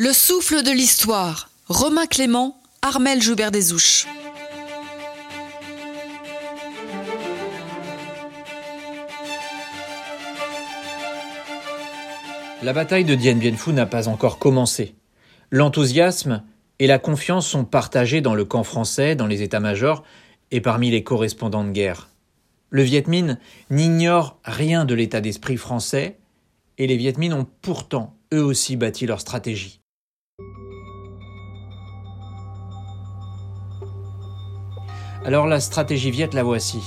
Le souffle de l'histoire. Romain Clément, Armel Joubert Desouches. La bataille de Dien Bien Phu n'a pas encore commencé. L'enthousiasme et la confiance sont partagés dans le camp français, dans les états-majors et parmi les correspondants de guerre. Le Viet Minh n'ignore rien de l'état d'esprit français et les Viet Minh ont pourtant eux aussi bâti leur stratégie. Alors la stratégie Viet la voici.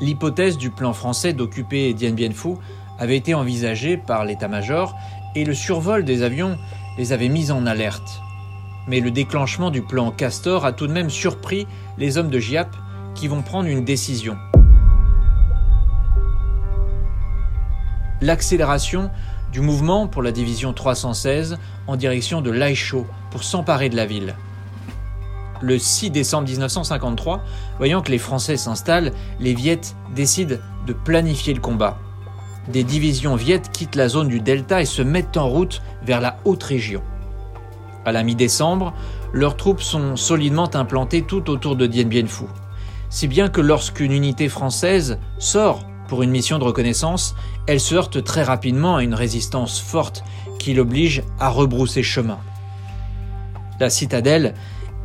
L'hypothèse du plan français d'occuper Dien Bien Phu avait été envisagée par l'état-major et le survol des avions les avait mis en alerte. Mais le déclenchement du plan Castor a tout de même surpris les hommes de Giap qui vont prendre une décision. L'accélération du mouvement pour la division 316 en direction de Laïcho pour s'emparer de la ville. Le 6 décembre 1953, voyant que les Français s'installent, les Viettes décident de planifier le combat. Des divisions Viettes quittent la zone du delta et se mettent en route vers la haute région. À la mi-décembre, leurs troupes sont solidement implantées tout autour de Dien Bien Phu. Si bien que lorsqu'une unité française sort pour une mission de reconnaissance, elle se heurte très rapidement à une résistance forte qui l'oblige à rebrousser chemin. La citadelle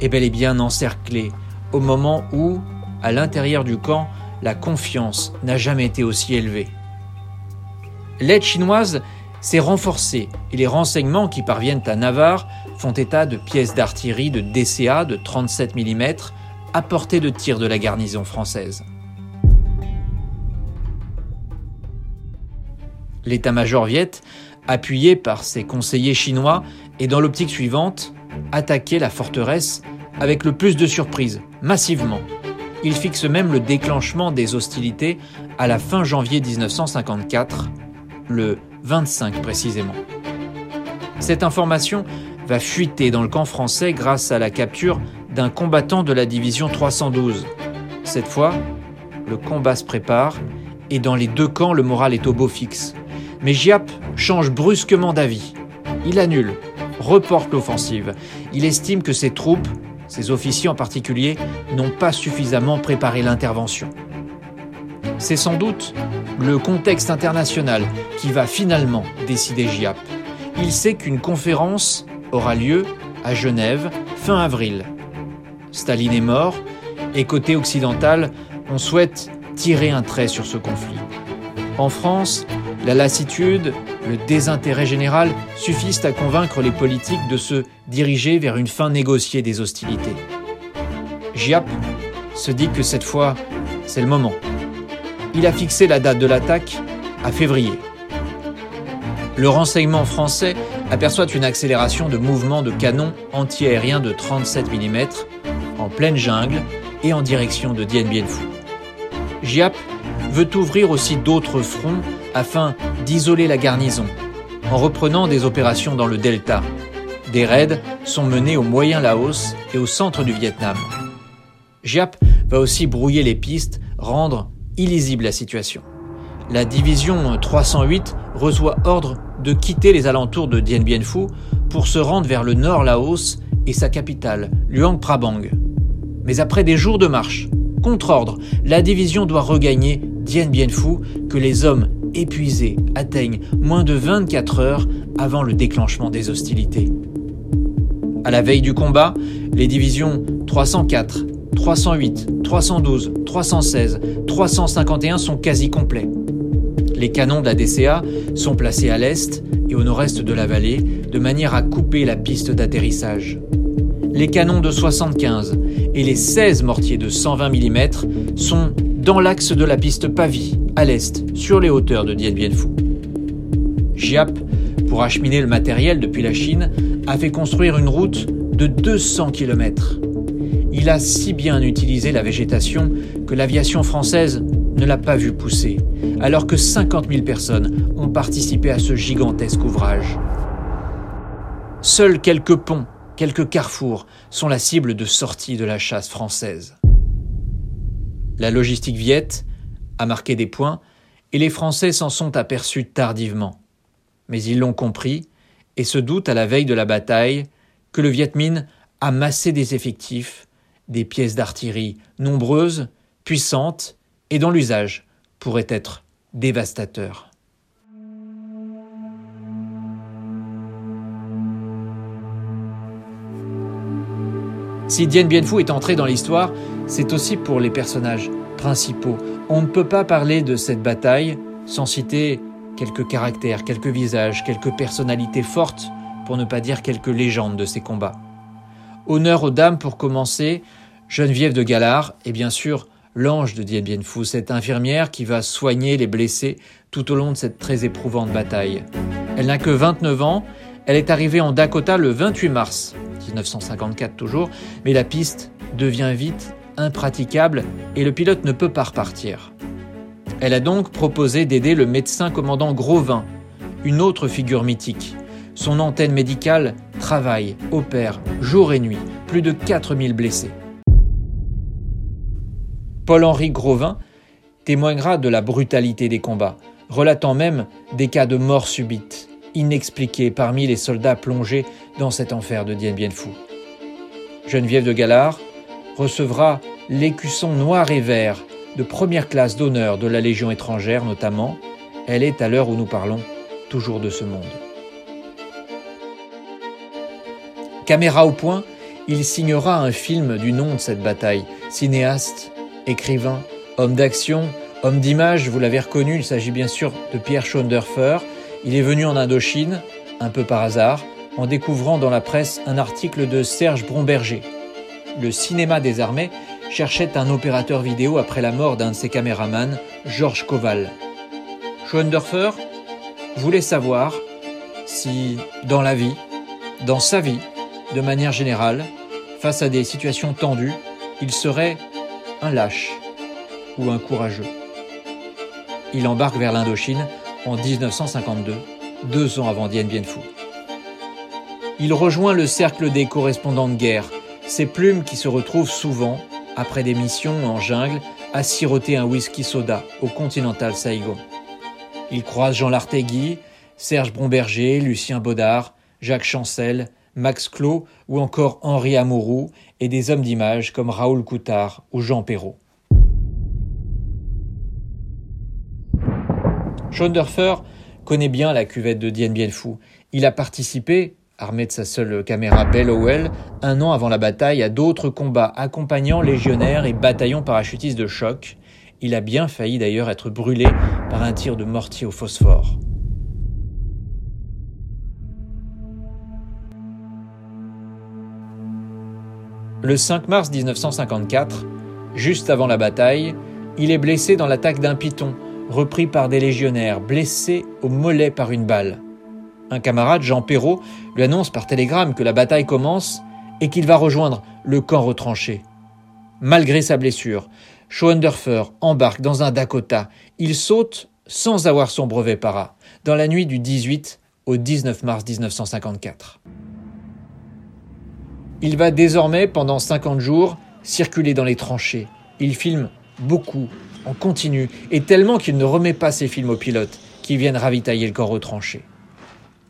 est bel et bien encerclée au moment où, à l'intérieur du camp, la confiance n'a jamais été aussi élevée. L'aide chinoise s'est renforcée et les renseignements qui parviennent à Navarre font état de pièces d'artillerie de DCA de 37 mm à portée de tir de la garnison française. L'état-major viet, appuyé par ses conseillers chinois, est dans l'optique suivante attaquer la forteresse avec le plus de surprise, massivement. Il fixe même le déclenchement des hostilités à la fin janvier 1954, le 25 précisément. Cette information va fuiter dans le camp français grâce à la capture d'un combattant de la division 312. Cette fois, le combat se prépare et dans les deux camps, le moral est au beau fixe. Mais Giap change brusquement d'avis. Il annule, reporte l'offensive. Il estime que ses troupes, ses officiers en particulier, n'ont pas suffisamment préparé l'intervention. C'est sans doute le contexte international qui va finalement décider Giap. Il sait qu'une conférence aura lieu à Genève fin avril. Staline est mort et côté occidental, on souhaite tirer un trait sur ce conflit. En France, la lassitude, le désintérêt général suffisent à convaincre les politiques de se diriger vers une fin négociée des hostilités. Giap se dit que cette fois, c'est le moment. Il a fixé la date de l'attaque à février. Le renseignement français aperçoit une accélération de mouvement de canons antiaériens de 37 mm en pleine jungle et en direction de Dien Bien Phu. Giap veut ouvrir aussi d'autres fronts afin d'isoler la garnison, en reprenant des opérations dans le delta. Des raids sont menés au Moyen Laos et au centre du Vietnam. Giap va aussi brouiller les pistes, rendre illisible la situation. La division 308 reçoit ordre de quitter les alentours de Dien Bien Phu pour se rendre vers le nord Laos et sa capitale, Luang Prabang. Mais après des jours de marche, contre ordre, la division doit regagner Dien Bien Phu que les hommes épuisés atteignent moins de 24 heures avant le déclenchement des hostilités. À la veille du combat, les divisions 304, 308, 312, 316, 351 sont quasi complets. Les canons de la DCA sont placés à l'est et au nord-est de la vallée de manière à couper la piste d'atterrissage. Les canons de 75 et les 16 mortiers de 120 mm sont dans l'axe de la piste Pavie, à l'est, sur les hauteurs de Dien Bien Phu. Giap, pour acheminer le matériel depuis la Chine, a fait construire une route de 200 km. Il a si bien utilisé la végétation que l'aviation française ne l'a pas vu pousser, alors que 50 000 personnes ont participé à ce gigantesque ouvrage. Seuls quelques ponts, quelques carrefours sont la cible de sortie de la chasse française. La logistique viette a marqué des points et les Français s'en sont aperçus tardivement. Mais ils l'ont compris et se doute à la veille de la bataille que le Viet Minh a massé des effectifs, des pièces d'artillerie nombreuses, puissantes et dont l'usage pourrait être dévastateur. Si Dien Bien Phu est entré dans l'histoire, c'est aussi pour les personnages principaux. On ne peut pas parler de cette bataille sans citer quelques caractères, quelques visages, quelques personnalités fortes, pour ne pas dire quelques légendes de ces combats. Honneur aux dames pour commencer, Geneviève de Galard et bien sûr l'ange de Dien Bien Phu, cette infirmière qui va soigner les blessés tout au long de cette très éprouvante bataille. Elle n'a que 29 ans, elle est arrivée en Dakota le 28 mars 1954 toujours, mais la piste devient vite impraticable et le pilote ne peut pas repartir. Elle a donc proposé d'aider le médecin commandant Grovin, une autre figure mythique. Son antenne médicale travaille, opère jour et nuit, plus de 4000 blessés. Paul-Henri Grovin témoignera de la brutalité des combats, relatant même des cas de mort subite, inexpliqués parmi les soldats plongés dans cet enfer de Dien Bien Phu. Geneviève de Galard recevra l'écusson noir et vert de première classe d'honneur de la Légion étrangère notamment. Elle est à l'heure où nous parlons toujours de ce monde. Caméra au point, il signera un film du nom de cette bataille. Cinéaste, écrivain, homme d'action, homme d'image, vous l'avez reconnu, il s'agit bien sûr de Pierre Schoenderfer. Il est venu en Indochine, un peu par hasard, en découvrant dans la presse un article de Serge Bromberger. Le cinéma des armées cherchait un opérateur vidéo après la mort d'un de ses caméramans, Georges Koval. Schoenderfer voulait savoir si, dans la vie, dans sa vie, de manière générale, face à des situations tendues, il serait un lâche ou un courageux. Il embarque vers l'Indochine en 1952, deux ans avant Dien Bien Phu. Il rejoint le cercle des correspondants de guerre, ces plumes qui se retrouvent souvent, après des missions en jungle, à siroter un whisky soda au Continental Saigon. Il croise Jean Lartegui, Serge Bromberger, Lucien Baudard, Jacques Chancel, Max Clos ou encore Henri Amouroux et des hommes d'image comme Raoul Coutard ou Jean Perrault. Schoenderfer connaît bien la cuvette de Dien Bien Phu. Il a participé, armé de sa seule caméra Bellowell, un an avant la bataille à d'autres combats accompagnant légionnaires et bataillons parachutistes de choc. Il a bien failli d'ailleurs être brûlé par un tir de mortier au phosphore. Le 5 mars 1954, juste avant la bataille, il est blessé dans l'attaque d'un python repris par des légionnaires, blessé au mollet par une balle. Un camarade, Jean Perrault, lui annonce par télégramme que la bataille commence et qu'il va rejoindre le camp retranché. Malgré sa blessure, Schoenderfer embarque dans un Dakota. Il saute sans avoir son brevet para, dans la nuit du 18 au 19 mars 1954. Il va désormais, pendant 50 jours, circuler dans les tranchées. Il filme beaucoup on continue, et tellement qu'il ne remet pas ses films aux pilotes qui viennent ravitailler le corps retranché.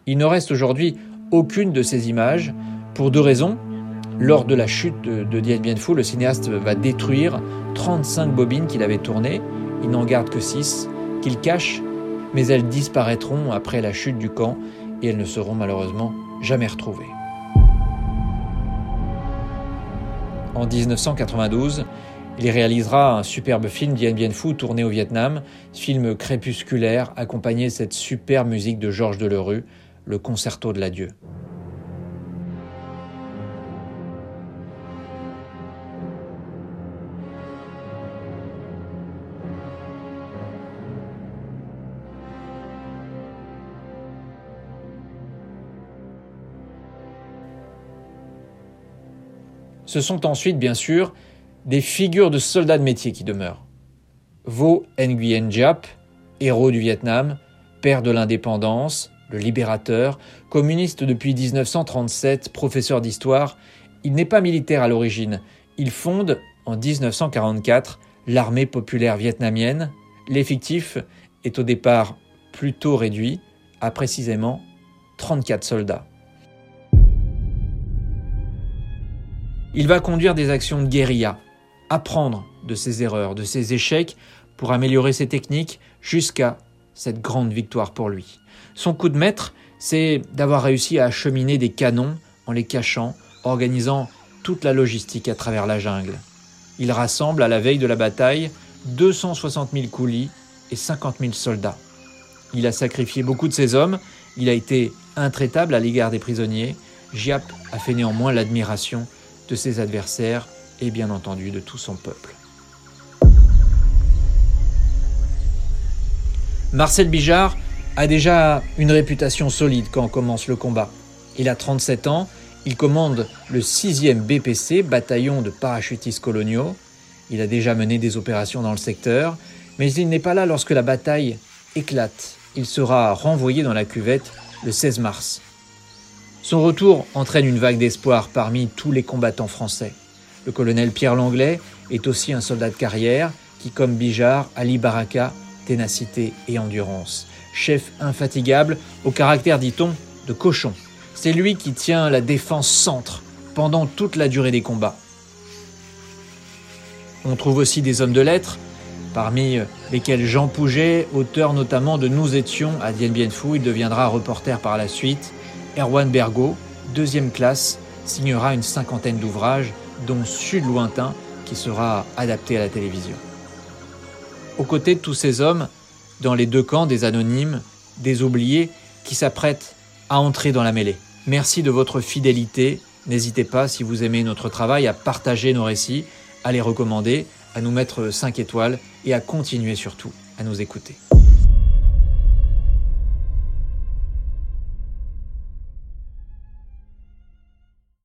Il ne reste aujourd'hui aucune de ces images, pour deux raisons. Lors de la chute de, de Dien Bien Phu, le cinéaste va détruire 35 bobines qu'il avait tournées, il n'en garde que 6, qu'il cache, mais elles disparaîtront après la chute du camp et elles ne seront malheureusement jamais retrouvées. En 1992, il réalisera un superbe film Dien Bien Phu tourné au Vietnam, film crépusculaire accompagné de cette superbe musique de Georges Delerue, le concerto de l'adieu. Ce sont ensuite, bien sûr, des figures de soldats de métier qui demeurent. Vo Nguyen Diap, héros du Vietnam, père de l'indépendance, le libérateur, communiste depuis 1937, professeur d'histoire, il n'est pas militaire à l'origine. Il fonde, en 1944, l'armée populaire vietnamienne. L'effectif est au départ plutôt réduit, à précisément 34 soldats. Il va conduire des actions de guérilla, apprendre de ses erreurs, de ses échecs, pour améliorer ses techniques jusqu'à cette grande victoire pour lui. Son coup de maître, c'est d'avoir réussi à acheminer des canons en les cachant, organisant toute la logistique à travers la jungle. Il rassemble à la veille de la bataille 260 000 coulis et 50 000 soldats. Il a sacrifié beaucoup de ses hommes, il a été intraitable à l'égard des prisonniers. Giap a fait néanmoins l'admiration de ses adversaires et bien entendu de tout son peuple. Marcel Bijard a déjà une réputation solide quand commence le combat. Il a 37 ans, il commande le 6e BPC, bataillon de parachutistes coloniaux. Il a déjà mené des opérations dans le secteur, mais il n'est pas là lorsque la bataille éclate. Il sera renvoyé dans la cuvette le 16 mars. Son retour entraîne une vague d'espoir parmi tous les combattants français. Le colonel Pierre Langlais est aussi un soldat de carrière qui, comme Bijard, Ali Baraka, ténacité et endurance. Chef infatigable, au caractère, dit-on, de cochon. C'est lui qui tient la défense centre pendant toute la durée des combats. On trouve aussi des hommes de lettres, parmi lesquels Jean Pouget, auteur notamment de Nous étions à Dien Bien Phu, il deviendra reporter par la suite. Erwan Bergot, deuxième classe, signera une cinquantaine d'ouvrages, dont Sud lointain, qui sera adapté à la télévision aux côtés de tous ces hommes, dans les deux camps des anonymes, des oubliés, qui s'apprêtent à entrer dans la mêlée. Merci de votre fidélité. N'hésitez pas, si vous aimez notre travail, à partager nos récits, à les recommander, à nous mettre 5 étoiles et à continuer surtout à nous écouter.